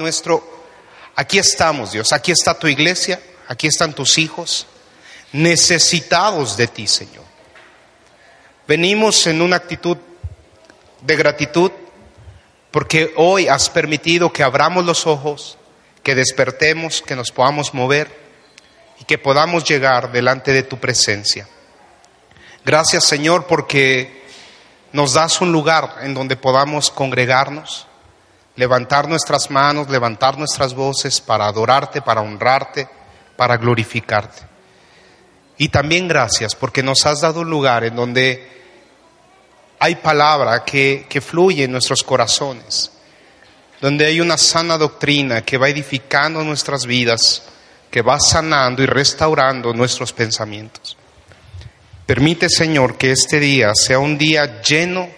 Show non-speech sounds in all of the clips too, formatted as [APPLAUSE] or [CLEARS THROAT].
Nuestro, aquí estamos, Dios, aquí está tu iglesia, aquí están tus hijos, necesitados de ti, Señor. Venimos en una actitud de gratitud porque hoy has permitido que abramos los ojos, que despertemos, que nos podamos mover y que podamos llegar delante de tu presencia. Gracias Señor porque nos das un lugar en donde podamos congregarnos, levantar nuestras manos, levantar nuestras voces para adorarte, para honrarte, para glorificarte. Y también gracias porque nos has dado un lugar en donde hay palabra que, que fluye en nuestros corazones, donde hay una sana doctrina que va edificando nuestras vidas, que va sanando y restaurando nuestros pensamientos. Permite, Señor, que este día sea un día lleno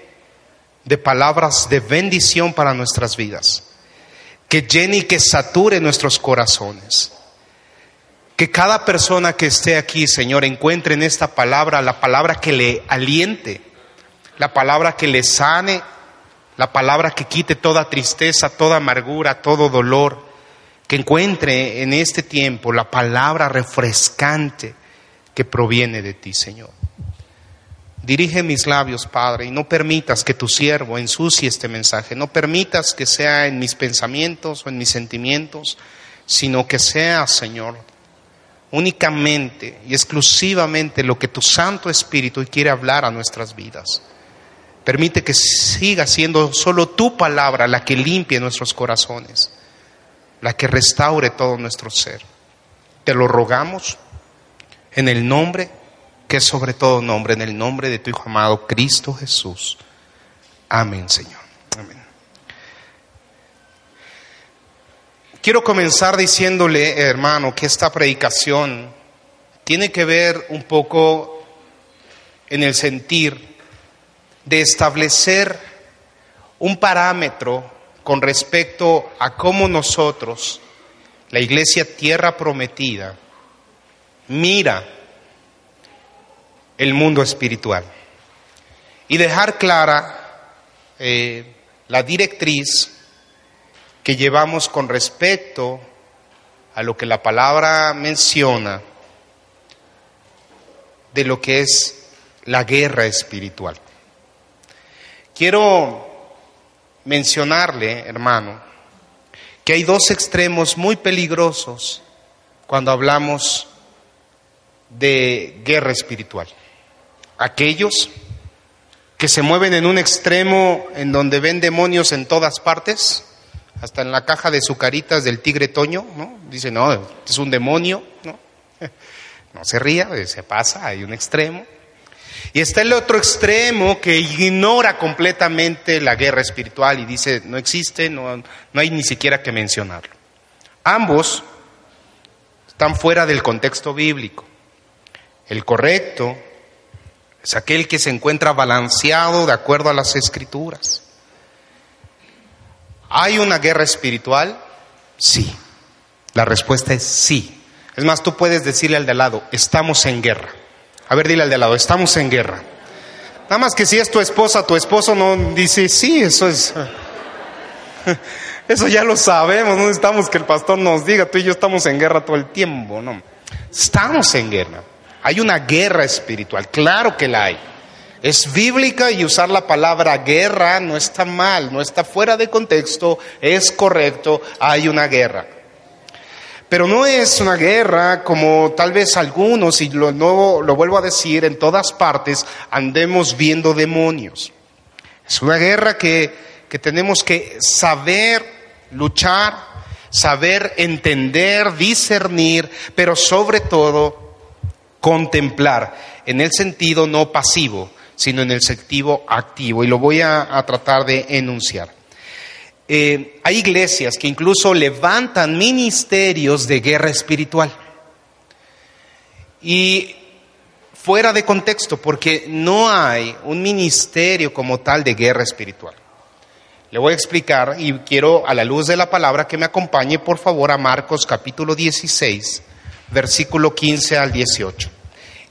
de palabras de bendición para nuestras vidas, que llene y que sature nuestros corazones. Que cada persona que esté aquí, Señor, encuentre en esta palabra la palabra que le aliente, la palabra que le sane, la palabra que quite toda tristeza, toda amargura, todo dolor, que encuentre en este tiempo la palabra refrescante que proviene de ti, Señor. Dirige mis labios, Padre, y no permitas que tu siervo ensucie este mensaje, no permitas que sea en mis pensamientos o en mis sentimientos, sino que sea, Señor, únicamente y exclusivamente lo que tu Santo Espíritu quiere hablar a nuestras vidas. Permite que siga siendo solo tu palabra la que limpie nuestros corazones, la que restaure todo nuestro ser. Te lo rogamos en el nombre que sobre todo nombre, en el nombre de tu Hijo amado Cristo Jesús. Amén, Señor. Amén. Quiero comenzar diciéndole, hermano, que esta predicación tiene que ver un poco en el sentir de establecer un parámetro con respecto a cómo nosotros, la iglesia tierra prometida, mira el mundo espiritual y dejar clara eh, la directriz que llevamos con respecto a lo que la palabra menciona de lo que es la guerra espiritual. Quiero mencionarle, hermano, que hay dos extremos muy peligrosos cuando hablamos de guerra espiritual. Aquellos que se mueven en un extremo en donde ven demonios en todas partes, hasta en la caja de sucaritas del tigre Toño, ¿no? Dice, no, es un demonio, ¿no? [LAUGHS] No se ría, se pasa, hay un extremo. Y está el otro extremo que ignora completamente la guerra espiritual y dice, no existe, no, no hay ni siquiera que mencionarlo. Ambos están fuera del contexto bíblico. El correcto es aquel que se encuentra balanceado de acuerdo a las escrituras. ¿Hay una guerra espiritual? Sí. La respuesta es sí. Es más, tú puedes decirle al de al lado, estamos en guerra. A ver, dile al de al lado, estamos en guerra. Nada más que si es tu esposa, tu esposo no dice, sí, eso es... [LAUGHS] Eso ya lo sabemos, no necesitamos que el pastor nos diga, tú y yo estamos en guerra todo el tiempo, no. Estamos en guerra. Hay una guerra espiritual, claro que la hay. Es bíblica y usar la palabra guerra no está mal, no está fuera de contexto, es correcto, hay una guerra. Pero no es una guerra como tal vez algunos, y lo, lo vuelvo a decir, en todas partes andemos viendo demonios. Es una guerra que, que tenemos que saber luchar, saber entender, discernir, pero sobre todo contemplar, en el sentido no pasivo, sino en el sentido activo. Y lo voy a, tratar de enunciar. Eh, hay iglesias que incluso levantan ministerios de guerra espiritual. Y fuera de contexto, porque no hay un ministerio como tal de guerra espiritual. Le voy a explicar y quiero a la luz de la palabra que me acompañe por favor a Marcos capítulo 16, versículo 15 al 18.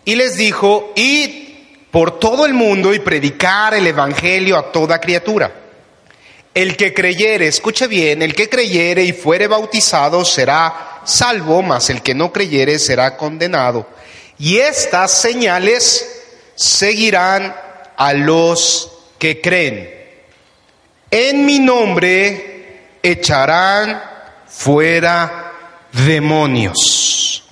Y les dijo, id por todo el mundo y predicar el Evangelio a toda criatura. El que creyere, escuche bien, el que creyere y fuere bautizado será salvo, mas el que no creyere será condenado. Y estas señales seguirán a los que creen. En mi nombre echarán fuera demonios.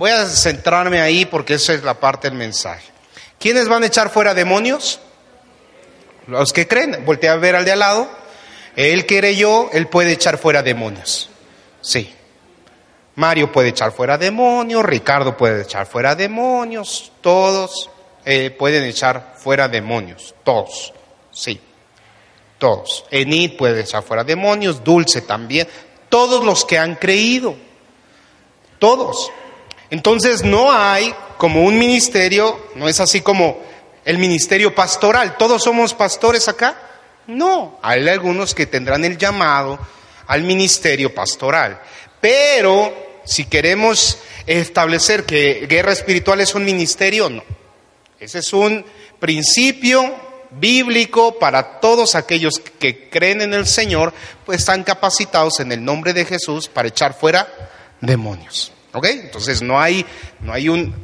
Voy a centrarme ahí porque esa es la parte del mensaje. ¿Quiénes van a echar fuera demonios? Los que creen. Voltea a ver al de al lado. Él yo, él puede echar fuera demonios. Sí. Mario puede echar fuera demonios, Ricardo puede echar fuera demonios, todos eh, pueden echar fuera demonios, todos, sí, todos. Enid puede echar fuera demonios, Dulce también, todos los que han creído, todos. Entonces no hay como un ministerio, no es así como el ministerio pastoral, todos somos pastores acá. No, hay algunos que tendrán el llamado al ministerio pastoral. Pero si queremos establecer que guerra espiritual es un ministerio, no. Ese es un principio bíblico para todos aquellos que creen en el Señor, pues están capacitados en el nombre de Jesús para echar fuera demonios. ¿Ok? Entonces no hay, no hay un,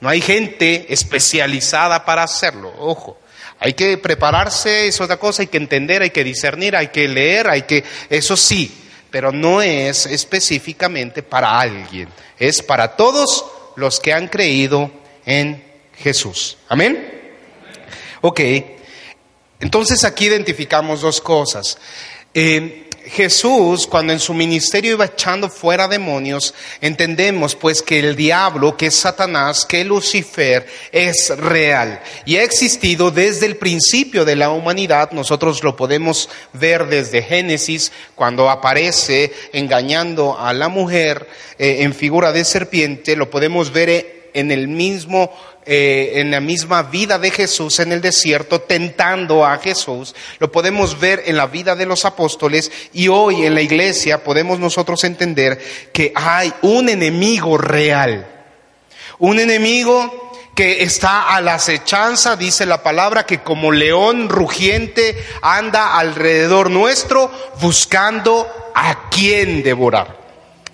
no hay gente especializada para hacerlo. Ojo. Hay que prepararse, es otra cosa, hay que entender, hay que discernir, hay que leer, hay que, eso sí, pero no es específicamente para alguien, es para todos los que han creído en Jesús. Amén. Ok, entonces aquí identificamos dos cosas. Eh, Jesús, cuando en su ministerio iba echando fuera demonios, entendemos pues que el diablo, que es Satanás, que Lucifer, es real y ha existido desde el principio de la humanidad. Nosotros lo podemos ver desde Génesis, cuando aparece engañando a la mujer eh, en figura de serpiente, lo podemos ver en el mismo eh, en la misma vida de Jesús en el desierto, tentando a Jesús. Lo podemos ver en la vida de los apóstoles y hoy en la iglesia podemos nosotros entender que hay un enemigo real. Un enemigo que está a la acechanza, dice la palabra, que como león rugiente anda alrededor nuestro buscando a quién devorar.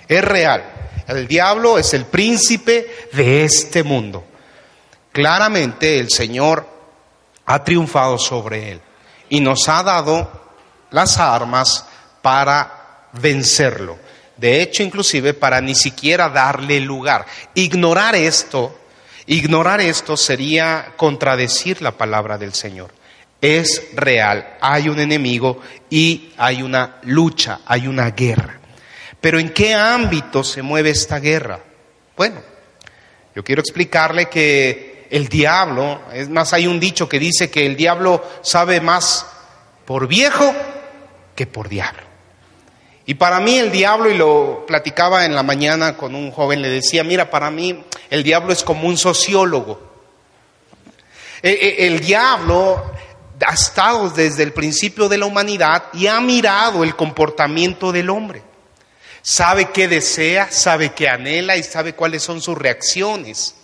Es real. El diablo es el príncipe de este mundo. Claramente el Señor ha triunfado sobre él y nos ha dado las armas para vencerlo. De hecho, inclusive para ni siquiera darle lugar. Ignorar esto, ignorar esto sería contradecir la palabra del Señor. Es real, hay un enemigo y hay una lucha, hay una guerra. Pero ¿en qué ámbito se mueve esta guerra? Bueno, yo quiero explicarle que el diablo, es más, hay un dicho que dice que el diablo sabe más por viejo que por diablo. Y para mí el diablo, y lo platicaba en la mañana con un joven, le decía, mira, para mí el diablo es como un sociólogo. E, e, el, diablo ha estado desde el principio de la humanidad y ha mirado el comportamiento del hombre. Sabe qué desea, sabe qué anhela y sabe cuáles son sus reacciones.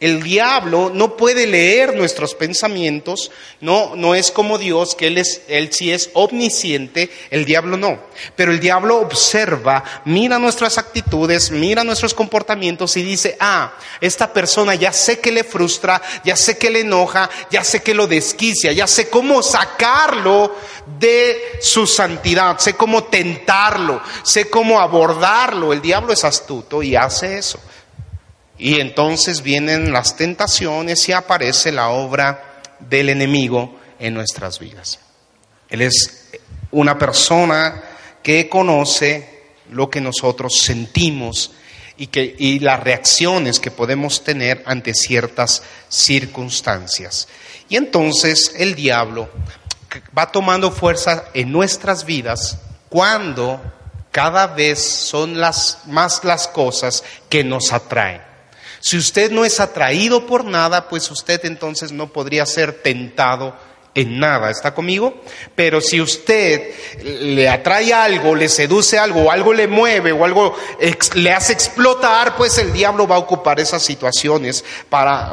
El diablo no puede leer nuestros pensamientos, no, no es como Dios, que él, es, él sí es omnisciente, el diablo no. Pero el diablo observa, mira nuestras actitudes, mira nuestros comportamientos y dice, ah, esta persona ya sé que le frustra, ya sé que le enoja, ya sé que lo desquicia, ya sé cómo sacarlo de su santidad, sé cómo tentarlo, sé cómo abordarlo. El diablo es astuto y hace eso. Y entonces vienen las tentaciones y aparece la obra del enemigo en nuestras vidas. Él es una persona que conoce lo que nosotros sentimos y, que, y las reacciones que podemos tener ante ciertas circunstancias. Y entonces el diablo va tomando fuerza en nuestras vidas cuando cada vez son las, más las cosas que nos atraen. Si usted no es atraído por nada, pues usted entonces no podría ser tentado en nada, ¿está conmigo? Pero si usted le atrae algo, le seduce algo, o algo le mueve, o algo le hace explotar, pues el diablo va a ocupar esas situaciones para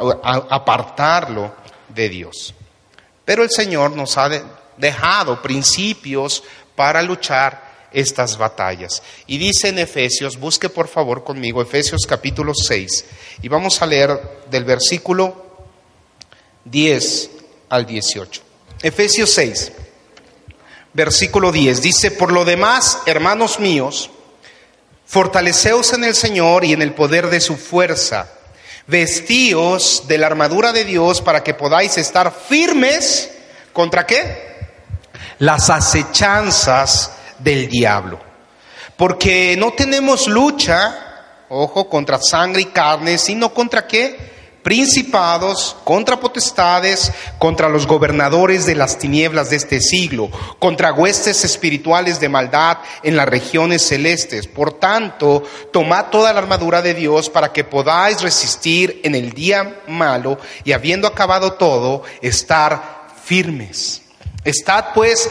apartarlo de Dios. Pero el Señor nos ha dejado principios para luchar estas batallas. Y dice en Efesios, busque por favor conmigo Efesios capítulo 6, y vamos a leer del versículo 10 al 18. Efesios 6, versículo 10, dice, por lo demás, hermanos míos, fortaleceos en el Señor y en el poder de su fuerza, vestíos de la armadura de Dios para que podáis estar firmes contra qué? Las acechanzas del diablo. Porque no tenemos lucha, ojo, contra sangre y carne, sino contra qué? principados, contra potestades, contra los gobernadores de las tinieblas de este siglo, contra huestes espirituales de maldad en las regiones celestes. Por tanto, tomad toda la armadura de Dios para que podáis resistir en el día malo y habiendo acabado todo, estar firmes. Estad pues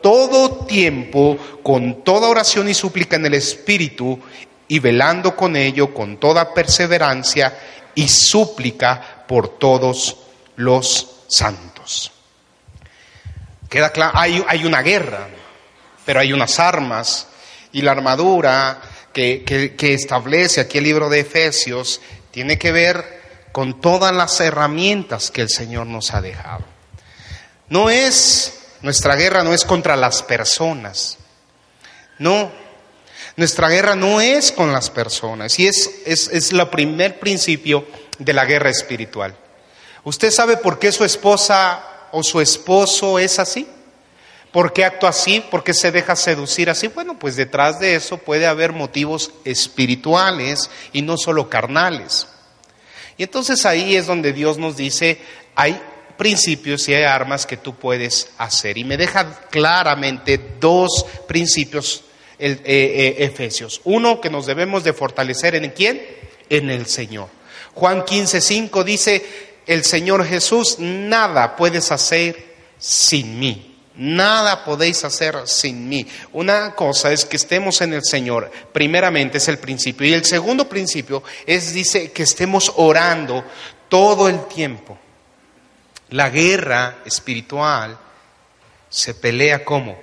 todo tiempo, con toda oración y súplica en el Espíritu, y velando con ello con toda perseverancia y súplica por todos los santos. Queda claro, hay, una guerra, pero hay unas armas y la armadura que, que establece aquí el libro de Efesios tiene que ver con todas las herramientas que el Señor nos ha dejado. No es nuestra guerra no es contra las personas. No. Nuestra guerra no es con las personas. Y es, es, es el primer principio de la guerra espiritual. ¿Usted sabe por qué su esposa o su esposo es así? ¿Por qué actúa así? ¿Por qué se deja seducir así? Bueno, pues detrás de eso puede haber motivos espirituales y no solo carnales. Y entonces ahí es donde Dios nos dice, hay principios y hay armas que tú puedes hacer. Y me deja claramente dos principios el, eh, eh, Efesios. Uno, que nos debemos de fortalecer en quién? En el Señor. Juan 15, 5 dice, el Señor Jesús, nada puedes hacer sin mí. Nada podéis hacer sin mí. Una cosa es que estemos en el Señor, primeramente es el principio. Y el segundo principio es, dice, que estemos orando todo el tiempo. La guerra espiritual se pelea como?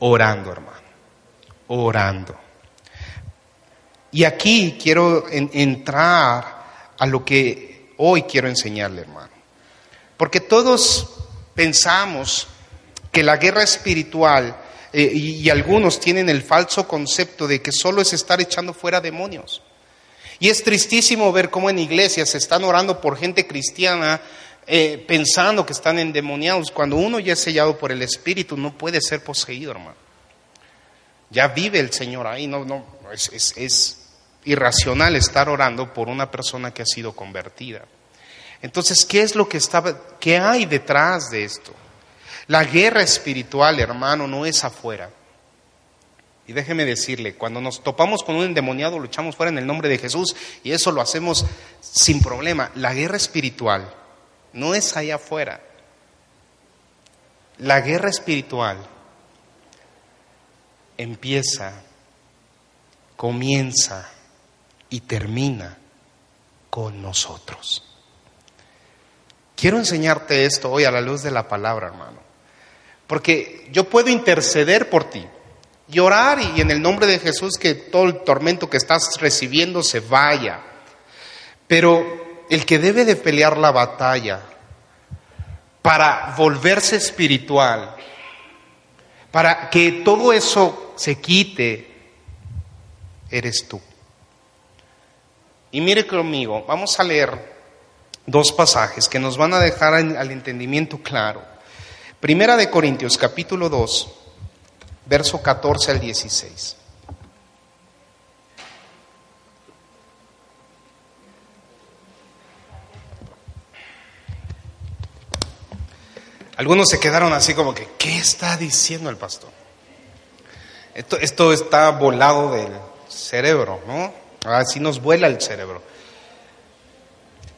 Orando, hermano. Orando. Y aquí quiero entrar a lo que hoy quiero enseñarle, hermano. Porque todos pensamos que la guerra espiritual, eh, y algunos tienen el falso concepto de que solo es estar echando fuera demonios. Y es tristísimo ver cómo en iglesias se están orando por gente cristiana eh, pensando que están endemoniados. Cuando uno ya es sellado por el Espíritu, no puede ser poseído, hermano. Ya vive el Señor ahí, no, no, es, es irracional estar orando por una persona que ha sido convertida. Entonces, ¿qué es lo que estaba, qué hay detrás de esto? La guerra espiritual, hermano, no es afuera. Y déjeme decirle, cuando nos topamos con un endemoniado, luchamos fuera en el nombre de Jesús y eso lo hacemos sin problema. La guerra espiritual no es allá afuera. La guerra espiritual empieza, comienza y termina con nosotros. Quiero enseñarte esto hoy a la luz de la palabra, hermano. Porque yo puedo interceder por ti y orar y en el nombre de Jesús que todo el tormento que estás recibiendo se vaya. Pero el que debe de pelear la batalla para volverse espiritual, para que todo eso se quite, eres tú. Y mire conmigo, vamos a leer dos pasajes que nos van a dejar al entendimiento claro. Primera de Corintios capítulo 2 verso 14 al 16. Algunos se quedaron así como que, ¿qué está diciendo el pastor? Esto, está volado del cerebro, ¿no? Así nos vuela el cerebro.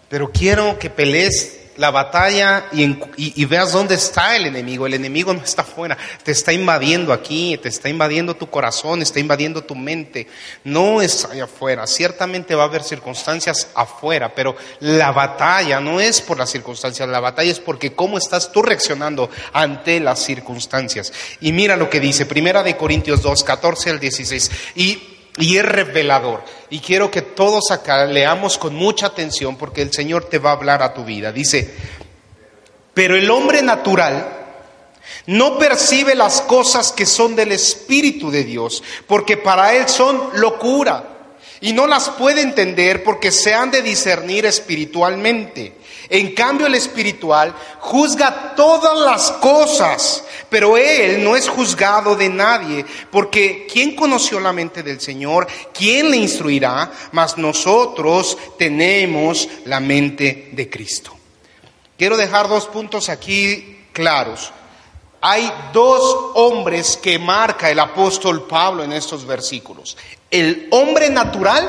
Pero quiero que pelees la batalla y, veas dónde está el enemigo. El enemigo no está afuera, te está invadiendo aquí, te está invadiendo tu corazón, está invadiendo tu mente. No es allá afuera. Ciertamente va a haber circunstancias afuera, pero la batalla no es por las circunstancias, la batalla es porque cómo estás tú reaccionando ante las circunstancias. Y mira lo que dice, Primera de Corintios 2, 14 al 16. Y y es revelador. Y quiero que todos acá leamos con mucha atención porque el Señor te va a hablar a tu vida. Dice, pero el hombre natural no percibe las cosas que son del Espíritu de Dios, porque para él son locura y no las puede entender porque se han de discernir espiritualmente. En cambio el espiritual juzga todas las cosas, pero él no es juzgado de nadie, porque ¿quién conoció la mente del Señor? ¿Quién le instruirá? Mas nosotros tenemos la mente de Cristo. Quiero dejar dos puntos aquí claros. Hay dos hombres que marca el apóstol Pablo en estos versículos. El hombre natural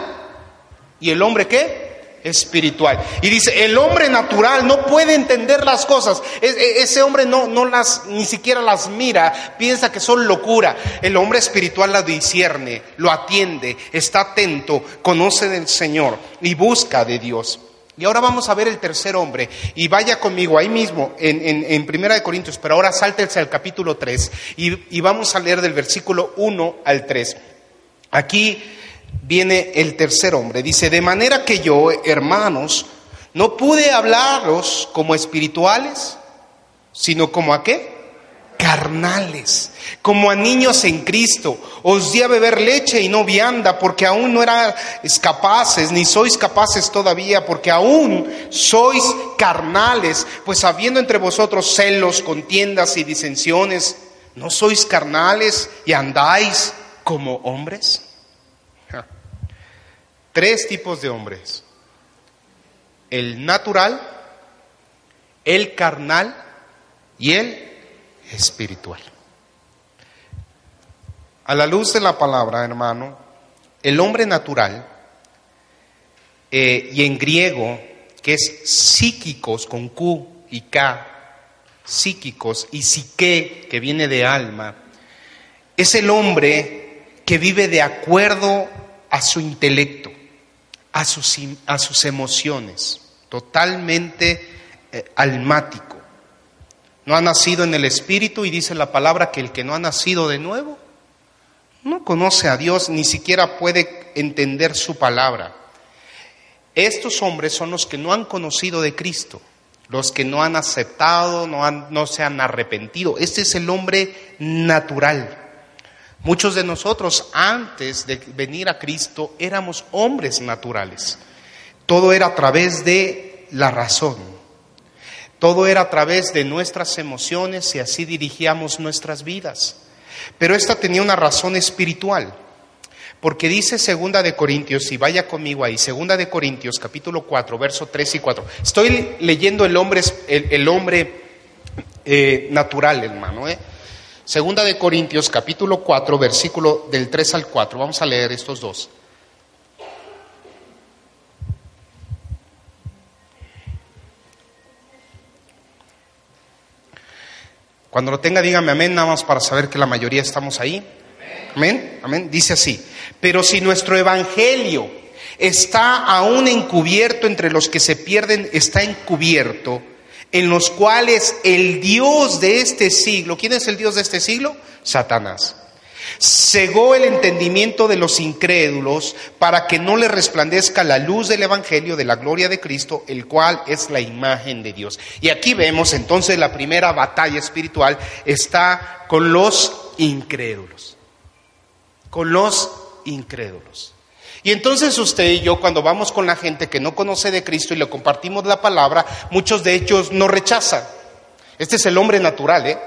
y el hombre qué? espiritual. Y dice, el hombre natural no puede entender las cosas. E, ese hombre no, no las, ni siquiera las mira, piensa que son locura. El hombre espiritual la discierne, lo atiende, está atento, conoce del Señor y busca de Dios. Y ahora vamos a ver el tercer hombre. Y vaya conmigo ahí mismo, en, en, Primera de Corintios, pero ahora sáltese al capítulo 3 y, y vamos a leer del versículo 1 al 3. Aquí viene el tercer hombre. Dice, de manera que yo, hermanos, no pude hablaros como espirituales, sino como a qué? Carnales, como a niños en Cristo. Os di a beber leche y no vianda, porque aún no erais capaces, ni sois capaces todavía, porque aún sois carnales, pues habiendo entre vosotros celos, contiendas y disensiones, ¿no sois carnales y andáis como hombres? tres tipos de hombres. El natural, el carnal y el espiritual. A la luz de la palabra, hermano, el hombre natural, eh, y en griego, que es psíquicos con Q y K, psíquicos, y psique, que viene de alma, es el hombre que vive de acuerdo a su intelecto a sus, a sus emociones, totalmente eh, almático. No ha nacido en el Espíritu y dice la palabra que el que no ha nacido de nuevo no conoce a Dios, ni siquiera puede entender su palabra. Estos hombres son los que no han conocido de Cristo, los que no han aceptado, no, han, no se han arrepentido. Este es el hombre natural. Muchos de nosotros antes de venir a Cristo éramos hombres naturales. Todo era a través de la razón. Todo era a través de nuestras emociones y así dirigíamos nuestras vidas. Pero esta tenía una razón espiritual. Porque dice Segunda de Corintios, y vaya conmigo ahí, Segunda de Corintios, capítulo 4, verso 3 y 4. Estoy leyendo el hombre, el, hombre eh, natural, hermano. ¿eh? Segunda de Corintios capítulo 4, versículo del 3 al 4. Vamos a leer estos dos. Cuando lo tenga, dígame amén, nada más para saber que la mayoría estamos ahí. Amén, amén. Dice así, pero si nuestro evangelio está aún encubierto entre los que se pierden, está encubierto, en los cuales el Dios de este siglo, ¿quién es el Dios de este siglo? Satanás. Cegó el entendimiento de los incrédulos para que no le resplandezca la luz del Evangelio de la gloria de Cristo, el cual es la imagen de Dios. Y aquí vemos entonces la primera batalla espiritual está con los incrédulos. Con los incrédulos. Y entonces usted y yo, cuando vamos con la gente que no conoce de Cristo y le compartimos la palabra, muchos de ellos nos rechazan. Este es el hombre natural, ¿eh?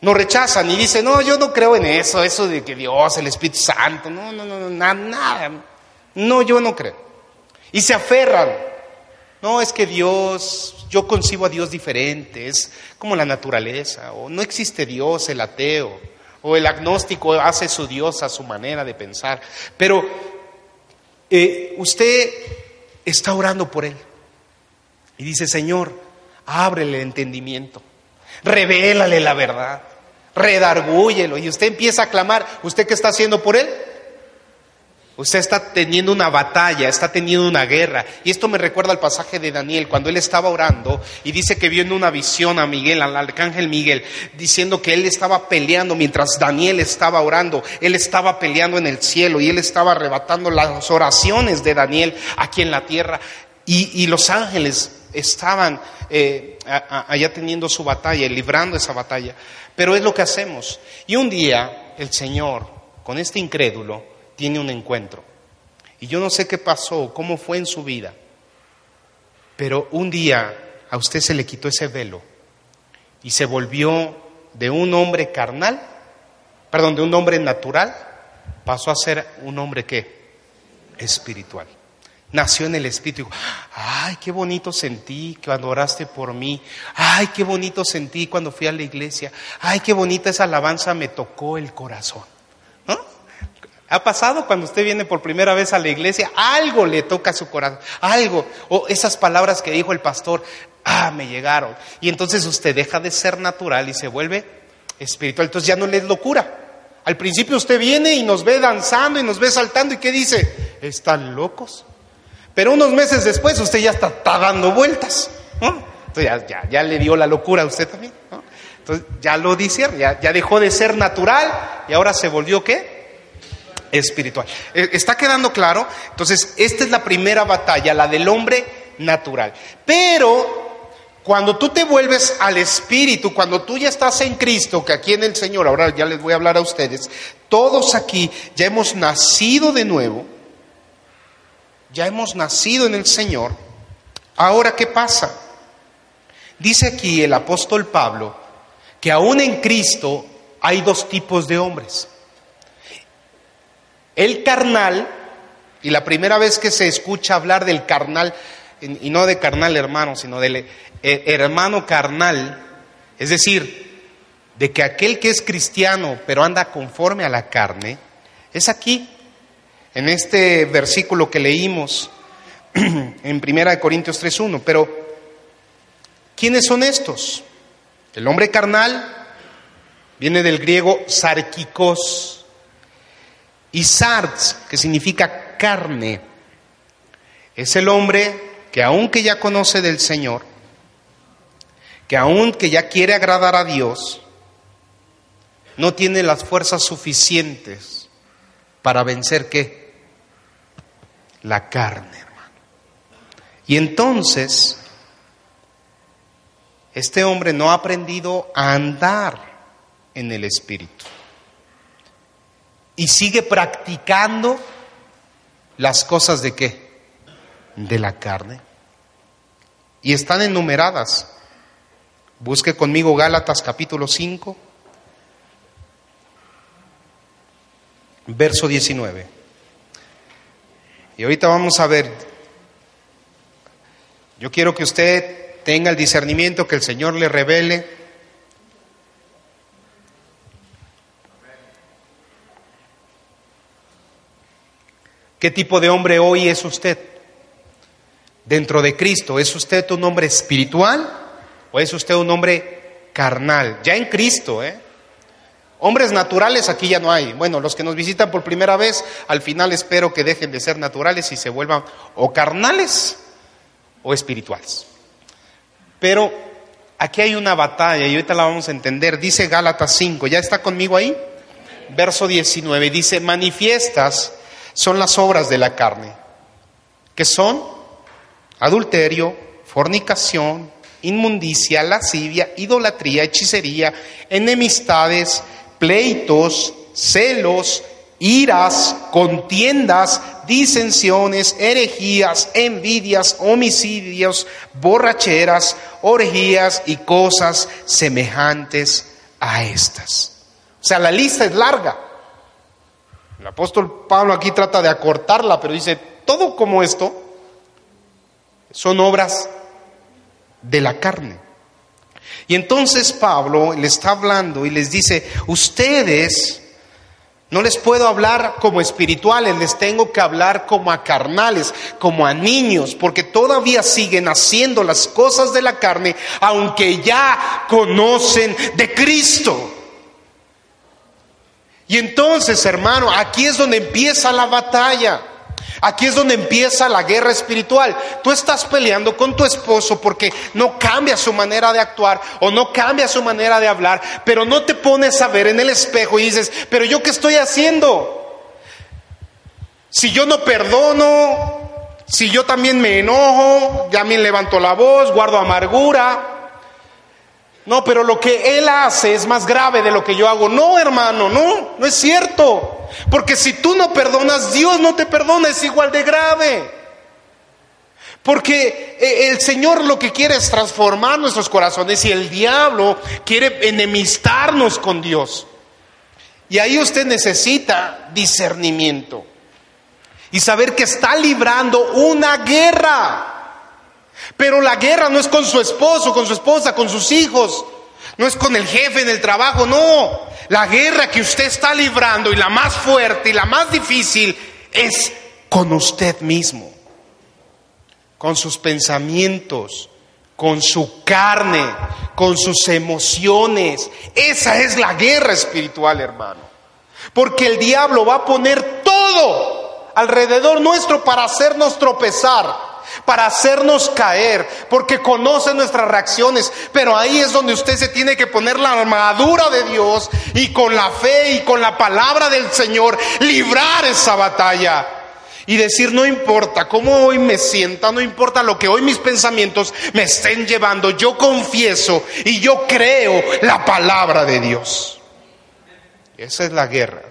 Nos rechazan y dicen, no, yo no creo en eso, eso de que Dios, el Espíritu Santo, no, no, no, nada, nada. No, yo no creo. Y se aferran. No, es que Dios, yo concibo a Dios diferente, es como la naturaleza, o no existe Dios, el ateo, o el agnóstico hace su Dios a su manera de pensar. Pero eh, usted está orando por él y dice, Señor, ábrele el entendimiento, revélale la verdad, redargúyelo. Y usted empieza a clamar, ¿usted qué está haciendo por él? Usted está teniendo una batalla, está teniendo una guerra. Y esto me recuerda al pasaje de Daniel, cuando él estaba orando y dice que vio en una visión a Miguel, al arcángel Miguel, diciendo que él estaba peleando mientras Daniel estaba orando. Él estaba peleando en el cielo y él estaba arrebatando las oraciones de Daniel aquí en la tierra. Y, los ángeles estaban eh, allá teniendo su batalla, librando esa batalla. Pero es lo que hacemos. Y un día el Señor, con este incrédulo, tiene un encuentro. Y yo no sé qué pasó, cómo fue en su vida, pero un día a usted se le quitó ese velo y se volvió de un hombre carnal, perdón, de un hombre natural, pasó a ser un hombre que espiritual. Nació en el espíritu. Ay, qué bonito sentí cuando oraste por mí. Ay, qué bonito sentí cuando fui a la iglesia. Ay, qué bonita esa alabanza me tocó el corazón. ¿Ha pasado cuando usted viene por primera vez a la iglesia? Algo le toca a su corazón, algo. O esas palabras que dijo el pastor, ah, me llegaron. Y entonces usted deja de ser natural y se vuelve espiritual. Entonces ya no le es locura. Al principio usted viene y nos ve danzando y nos ve saltando y ¿qué dice? Están locos. Pero unos meses después usted ya está, dando vueltas. Entonces ya, ya, le dio la locura a usted también. Entonces ya lo dice, ya, ya dejó de ser natural y ahora se volvió qué? Espiritual. Eh, ¿Está quedando claro? Entonces, esta es la primera batalla, la del hombre natural. Pero cuando tú te vuelves al Espíritu, cuando tú ya estás en Cristo, que aquí en el Señor, ahora ya les voy a hablar a ustedes, todos aquí ya hemos nacido de nuevo, ya hemos nacido en el Señor, ahora ¿qué pasa? Dice aquí el apóstol Pablo que aún en Cristo hay dos tipos de hombres. El carnal, y la primera vez que se escucha hablar del carnal, y no de carnal hermano, sino del eh, hermano carnal, es decir, de que aquel que es cristiano pero anda conforme a la carne, es aquí, en este versículo que leímos [CLEARS THROAT] en 1 Corintios 3.1. Pero, ¿quiénes son estos? El hombre carnal viene del griego sarkikos, y sarts, que significa carne, es el hombre que aunque ya conoce del Señor, que aunque ya quiere agradar a Dios, no tiene las fuerzas suficientes para vencer qué? La carne, hermano. Y entonces, este hombre no ha aprendido a andar en el Espíritu y sigue practicando las cosas de qué? De la carne. Y están enumeradas. Busque conmigo Gálatas capítulo 5, verso 19. Y ahorita vamos a ver, yo quiero que usted tenga el discernimiento que el Señor le revele ¿Qué tipo de hombre hoy es usted? Dentro de Cristo, ¿es usted un hombre espiritual o es usted un hombre carnal? Ya en Cristo, ¿eh? Hombres naturales aquí ya no hay. Bueno, los que nos visitan por primera vez, al final espero que dejen de ser naturales y se vuelvan o carnales o espirituales. Pero aquí hay una batalla y ahorita la vamos a entender. Dice Gálatas 5, ¿ya está conmigo ahí? Verso 19, dice, manifiestas son las obras de la carne, que son adulterio, fornicación, inmundicia, lascivia, idolatría, hechicería, enemistades, pleitos, celos, iras, contiendas, disensiones, herejías, envidias, homicidios, borracheras, orgías y cosas semejantes a estas. O sea, la lista es larga. El apóstol Pablo aquí trata de acortarla, pero dice, todo como esto son obras de la carne. Y entonces Pablo le está hablando y les dice, ustedes no les puedo hablar como espirituales, les tengo que hablar como a carnales, como a niños, porque todavía siguen haciendo las cosas de la carne, aunque ya conocen de Cristo. Y entonces, hermano, aquí es donde empieza la batalla. Aquí es donde empieza la guerra espiritual. Tú estás peleando con tu esposo porque no cambia su manera de actuar o no cambia su manera de hablar, pero no te pones a ver en el espejo y dices, pero yo qué estoy haciendo? Si yo no perdono, si yo también me enojo, ya me levanto la voz, guardo amargura. No, pero lo que él hace es más grave de lo que yo hago. No, hermano, no, no es cierto. Porque si tú no perdonas, Dios no te perdona, es igual de grave. Porque eh, el Señor lo que quiere es transformar nuestros corazones y el diablo quiere enemistarnos con Dios. Y ahí usted necesita discernimiento y saber que está librando una guerra. Pero la guerra no es con su esposo, con su esposa, con sus hijos, no es con el jefe en el trabajo, no. La guerra que usted está librando y la más fuerte y la más difícil es con usted mismo, con sus pensamientos, con su carne, con sus emociones. Esa es la guerra espiritual, hermano. Porque el diablo va a poner todo alrededor nuestro para hacernos tropezar para hacernos caer, porque conoce nuestras reacciones. Pero ahí es donde usted se tiene que poner la armadura de Dios y con la fe y con la palabra del Señor librar esa batalla. Y decir, no importa cómo hoy me sienta, no importa lo que hoy mis pensamientos me estén llevando, yo confieso y yo creo la palabra de Dios. Esa es la guerra.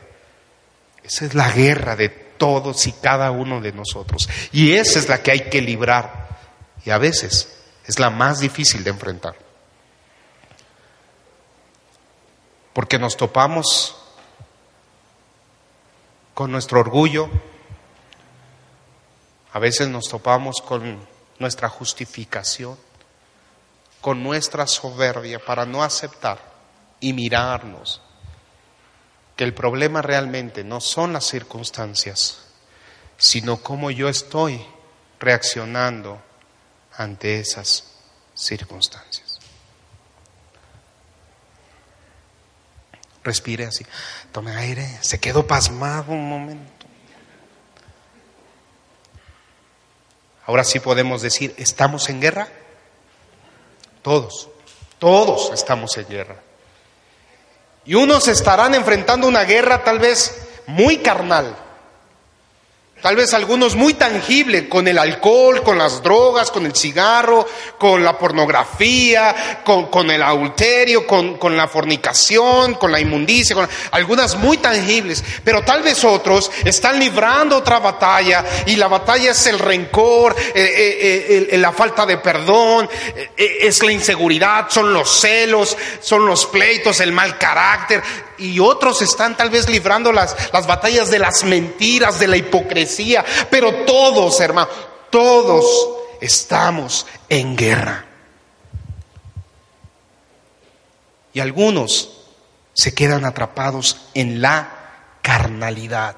Esa es la guerra de todos y cada uno de nosotros. Y esa es la que hay que librar. Y a veces es la más difícil de enfrentar. Porque nos topamos con nuestro orgullo, a veces nos topamos con nuestra justificación, con nuestra soberbia para no aceptar y mirarnos que el problema realmente no son las circunstancias, sino cómo yo estoy reaccionando ante esas circunstancias. Respire así, tome aire, se quedó pasmado un momento. Ahora sí podemos decir, ¿estamos en guerra? Todos, todos estamos en guerra. Y unos estarán enfrentando una guerra tal vez muy carnal, Tal vez algunos muy tangibles, con el alcohol, con las drogas, con el cigarro, con la pornografía, con, el adulterio, con, con, la fornicación, con la inmundicia, con algunas muy tangibles. Pero tal vez otros están librando otra batalla y la batalla es el rencor, eh, eh, eh, la falta de perdón, es la inseguridad, son los celos, son los pleitos, el mal carácter y otros están tal vez librando las, las batallas de las mentiras, de la hipocresía, pero todos, hermano, todos estamos en guerra. Y algunos se quedan atrapados en la carnalidad.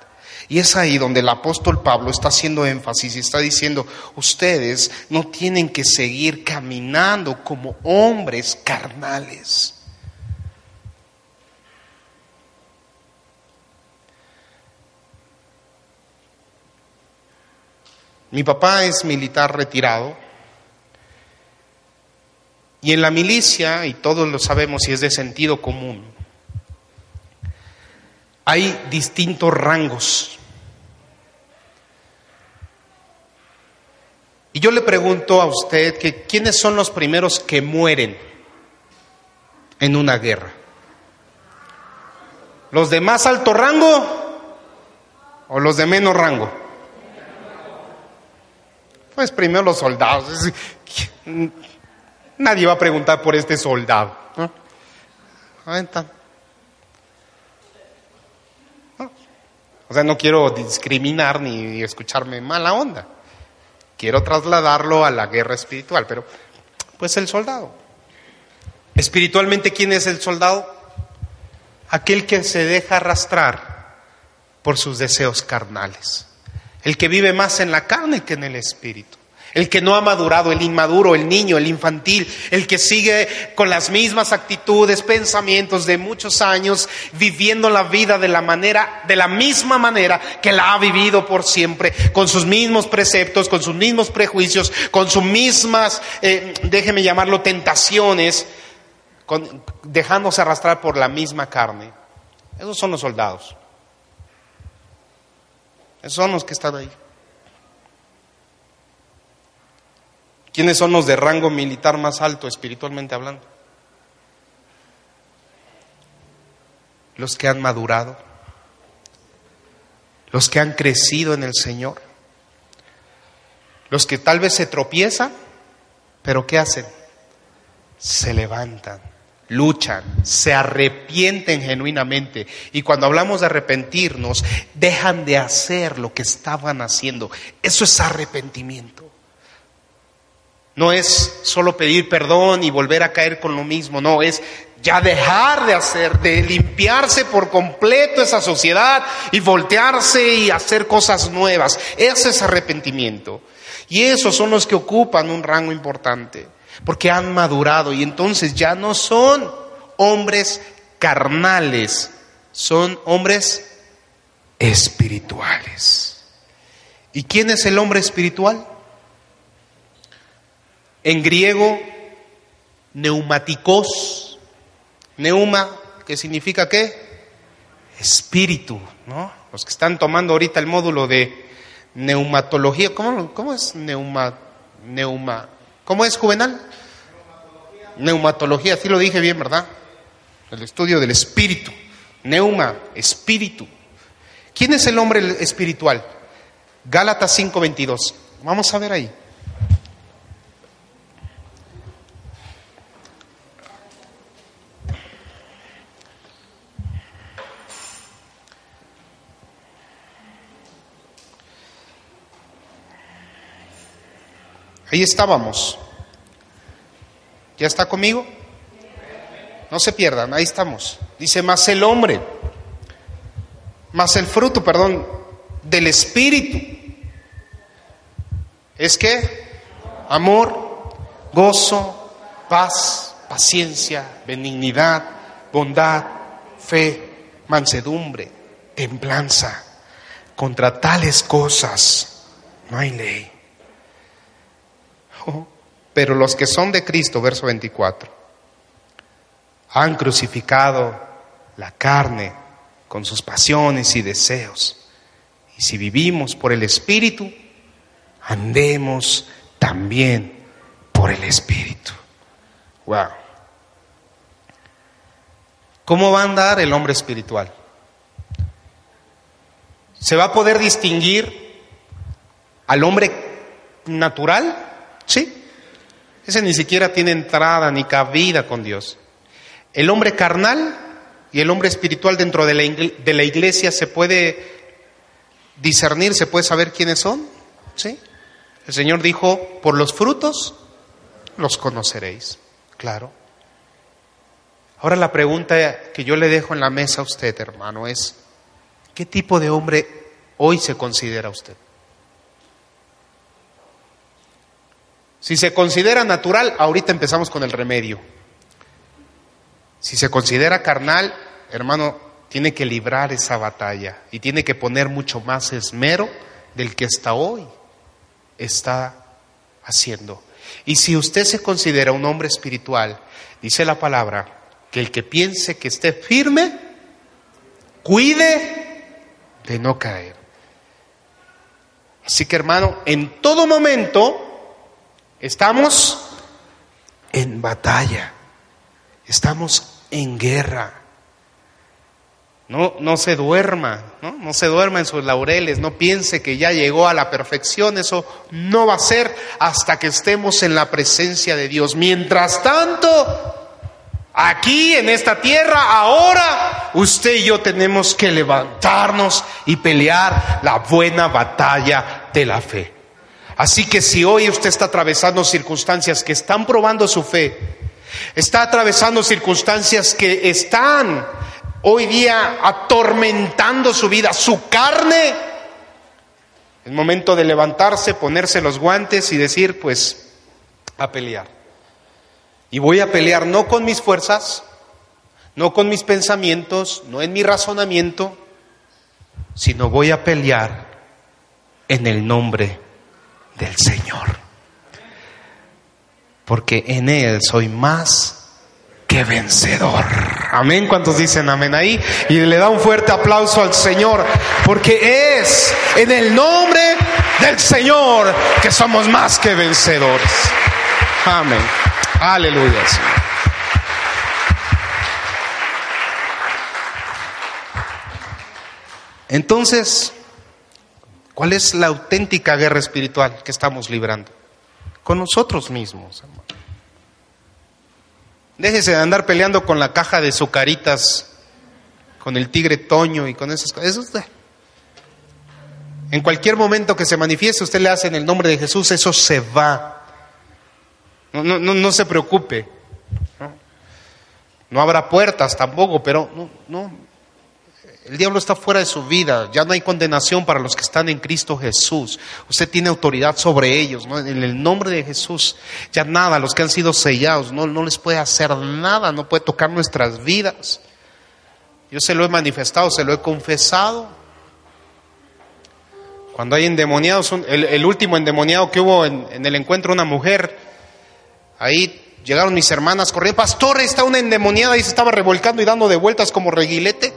Y es ahí donde el apóstol Pablo está haciendo énfasis y está diciendo, ustedes no tienen que seguir caminando como hombres carnales. Mi papá es militar retirado y en la milicia, y todos lo sabemos y es de sentido común, hay distintos rangos. Y yo le pregunto a usted que quiénes son los primeros que mueren en una guerra. ¿Los de más alto rango o los de menos rango? Pues primero los soldados. Nadie va a preguntar por este soldado. O sea, no quiero discriminar ni escucharme mala onda. Quiero trasladarlo a la guerra espiritual, pero Pues el soldado. Espiritualmente, ¿quién es el soldado? Aquel que se deja arrastrar por sus deseos carnales. El que vive más en la carne que en el espíritu. El que no ha madurado, el inmaduro, el niño, el infantil, el que sigue con las mismas actitudes, pensamientos de muchos años, viviendo la vida de la manera, de la misma manera que la ha vivido por siempre, con sus mismos preceptos, con sus mismos prejuicios, con sus mismas, eh, déjeme llamarlo, tentaciones, dejándose arrastrar por la misma carne. Esos son los soldados. Son los que están ahí. ¿Quiénes son los de rango militar más alto espiritualmente hablando? Los que han madurado, los que han crecido en el Señor, los que tal vez se tropiezan, pero ¿qué hacen? Se levantan, luchan, se arrepienten genuinamente. Y cuando hablamos de arrepentirnos, dejan de hacer lo que estaban haciendo. Eso es arrepentimiento. No es solo pedir perdón y volver a caer con lo mismo, no, es ya dejar de hacer, de limpiarse por completo esa sociedad y voltearse y hacer cosas nuevas. Ese es arrepentimiento. Y esos son los que ocupan un rango importante, porque han madurado y entonces ya no son hombres carnales, son hombres espirituales. ¿Y quién es el hombre espiritual? En griego, neumáticos, neuma, que significa qué? Espíritu, ¿no? Los que están tomando ahorita el módulo de neumatología, ¿cómo, cómo es neuma, neuma? ¿Cómo es juvenal? Neumatología, así lo dije bien, ¿verdad? El estudio del espíritu. Neuma, espíritu. ¿Quién es el hombre espiritual? Gálatas 5:22. Vamos a ver ahí. Ahí estábamos. ¿Ya está conmigo? No se pierdan, ahí estamos. Dice, más el hombre, más el fruto, perdón, del Espíritu. Es que amor, gozo, paz, paciencia, benignidad, bondad, fe, mansedumbre, templanza. Contra tales cosas no hay ley. Pero los que son de Cristo, verso 24, han crucificado la carne con sus pasiones y deseos. Y si vivimos por el Espíritu, andemos también por el Espíritu. Wow. ¿Cómo va a andar el hombre espiritual? ¿Se va a poder distinguir al hombre natural Sí. Ese ni siquiera tiene entrada ni cabida con Dios. El hombre carnal y el hombre espiritual dentro de la, de la iglesia se puede discernir, se puede saber quiénes son. ¿Sí? El Señor dijo, por los frutos los conoceréis. Claro. Ahora la pregunta que yo le dejo en la mesa a usted, hermano, es, ¿qué tipo de hombre hoy se considera usted? Si se considera natural, ahorita empezamos con el remedio. Si se considera carnal, hermano, tiene que librar esa batalla y tiene que poner mucho más esmero del que hasta hoy está haciendo. Y si usted se considera un hombre espiritual, dice la palabra, que el que piense que esté firme, cuide de no caer. Así que hermano, en todo momento Estamos en batalla, estamos en guerra. No, no se duerma, ¿no? no se duerma en sus laureles, no piense que ya llegó a la perfección, eso no va a ser hasta que estemos en la presencia de Dios. Mientras tanto, aquí en esta tierra, ahora, usted y yo tenemos que levantarnos y pelear la buena batalla de la fe. Así que si hoy usted está atravesando circunstancias que están probando su fe, está atravesando circunstancias que están hoy día atormentando su vida, su carne, es momento de levantarse, ponerse los guantes y decir, pues, a pelear. Y voy a pelear no con mis fuerzas, no con mis pensamientos, no en mi razonamiento, sino voy a pelear en el nombre del Señor. Porque en Él soy más que vencedor. Amén. ¿Cuántos dicen amén ahí? Y le da un fuerte aplauso al Señor, porque es en el nombre del Señor que somos más que vencedores. Amén. Aleluya. Entonces, ¿cuál es la auténtica guerra espiritual que estamos librando? Con nosotros mismos, hermano. Déjese de andar peleando con la caja de sucaritas, con el tigre Toño y con esas cosas. En cualquier momento que se manifieste, usted le hace en el nombre de Jesús, eso se va. No, no, no, no se preocupe. ¿no? no habrá puertas tampoco, pero no, no, el diablo está fuera de su vida, ya no hay condenación para los que están en Cristo Jesús. Usted tiene autoridad sobre ellos. En el nombre de Jesús, ya nada, los que han sido sellados, no, les puede hacer nada, no puede tocar nuestras vidas. Yo se lo he manifestado, se lo he confesado. Cuando hay endemoniados, el, último endemoniado que hubo en, el encuentro, una mujer, ahí llegaron mis hermanas corriendo, pastor, está una endemoniada y se estaba revolcando y dando de vueltas como reguilete.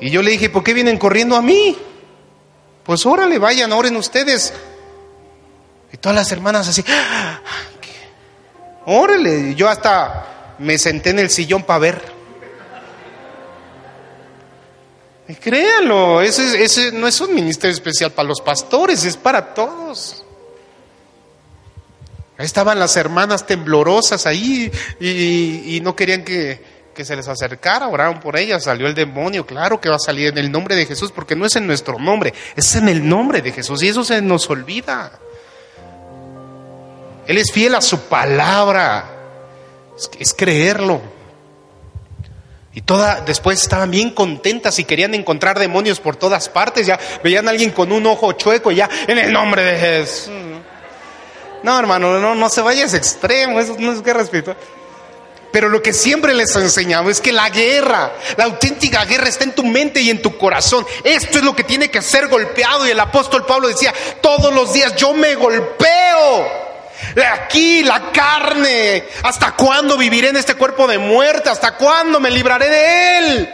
Y yo le dije, ¿por qué vienen corriendo a mí? Pues órale, vayan, oren ustedes. Y todas las hermanas así, ¡Ah! órale, yo hasta me senté en el sillón para ver. Y créanlo, ese, ese no es un ministerio especial para los pastores, es para todos. Ahí estaban las hermanas temblorosas ahí y, y no querían que, que se les acercara, oraron por ellas, salió el demonio, claro que va a salir en el nombre de Jesús, porque no es en nuestro nombre, es en el nombre de Jesús y eso se nos olvida. Él es fiel a su palabra, es, es creerlo. Y toda, después estaban bien contentas y querían encontrar demonios por todas partes, ya veían a alguien con un ojo chueco, ya en el nombre de Jesús. No, hermano, no, no se vaya a ese extremo, eso no es guerra espiritual. Pero lo que siempre les he enseñado es que la guerra, la auténtica guerra está en tu mente y en tu corazón. Esto es lo que tiene que ser golpeado. Y el apóstol Pablo decía, todos los días yo me golpeo. Aquí la carne. ¿Hasta cuándo viviré en este cuerpo de muerte? ¿Hasta cuándo me libraré de él?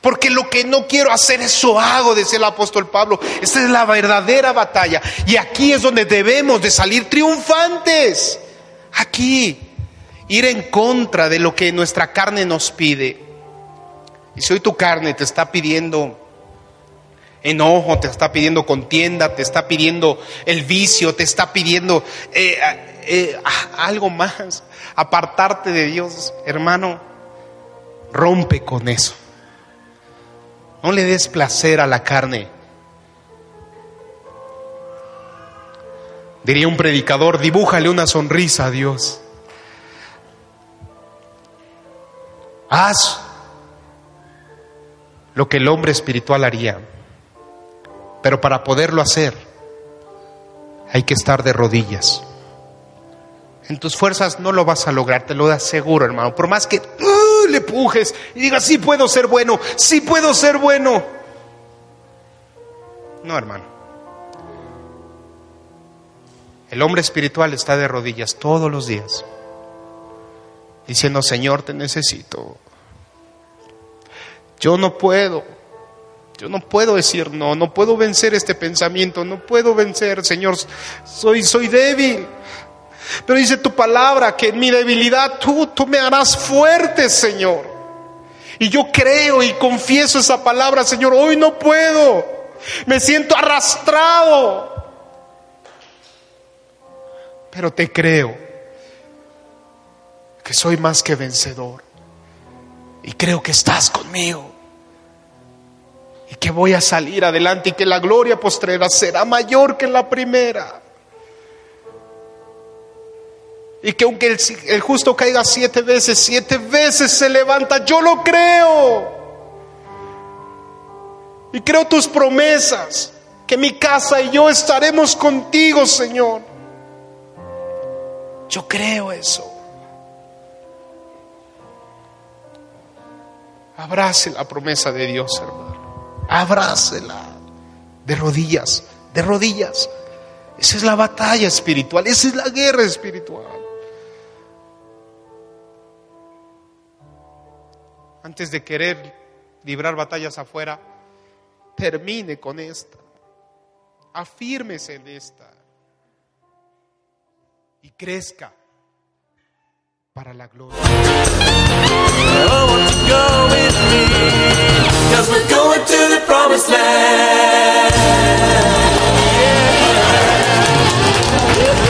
Porque lo que no quiero hacer, eso hago, decía el apóstol Pablo. Esta es la verdadera batalla. Y aquí es donde debemos de salir triunfantes. Aquí ir en contra de lo que nuestra carne nos pide. Y si hoy tu carne te está pidiendo enojo, te está pidiendo contienda, te está pidiendo el vicio, te está pidiendo eh, eh, algo más, apartarte de Dios, hermano, rompe con eso. No le des placer a la carne. Diría un predicador, dibújale una sonrisa a Dios. Haz lo que el hombre espiritual haría. Pero para poderlo hacer, hay que estar de rodillas. En tus fuerzas no lo vas a lograr, te lo aseguro, hermano. Por más que uh, le pujes y digas, sí puedo ser bueno, sí puedo ser bueno. No, hermano. El hombre espiritual está de rodillas todos los días diciendo, Señor, te necesito. Yo no puedo, yo no puedo decir no, no puedo vencer este pensamiento, no puedo vencer, Señor, soy, soy débil. Pero dice tu palabra que en mi debilidad tú, tú me harás fuerte, Señor. Y yo creo y confieso esa palabra, Señor, hoy no puedo, me siento arrastrado. Pero te creo que soy más que vencedor. Y creo que estás conmigo. y que voy a salir adelante y que la gloria postrera será mayor que la primera. Y que aunque el, el justo caiga siete veces, siete veces se levanta, yo lo creo. Y creo tus promesas, que mi casa y yo estaremos contigo, Señor. Yo creo eso. Abrace la promesa de Dios, hermano. Abrácela. De rodillas, de rodillas. Esa es la batalla espiritual, esa es la guerra espiritual. Antes de querer librar batallas afuera, termine con esta. Afírmese en esta. Y crezca para la gloria. Cause we're going to the promised land. Yeah.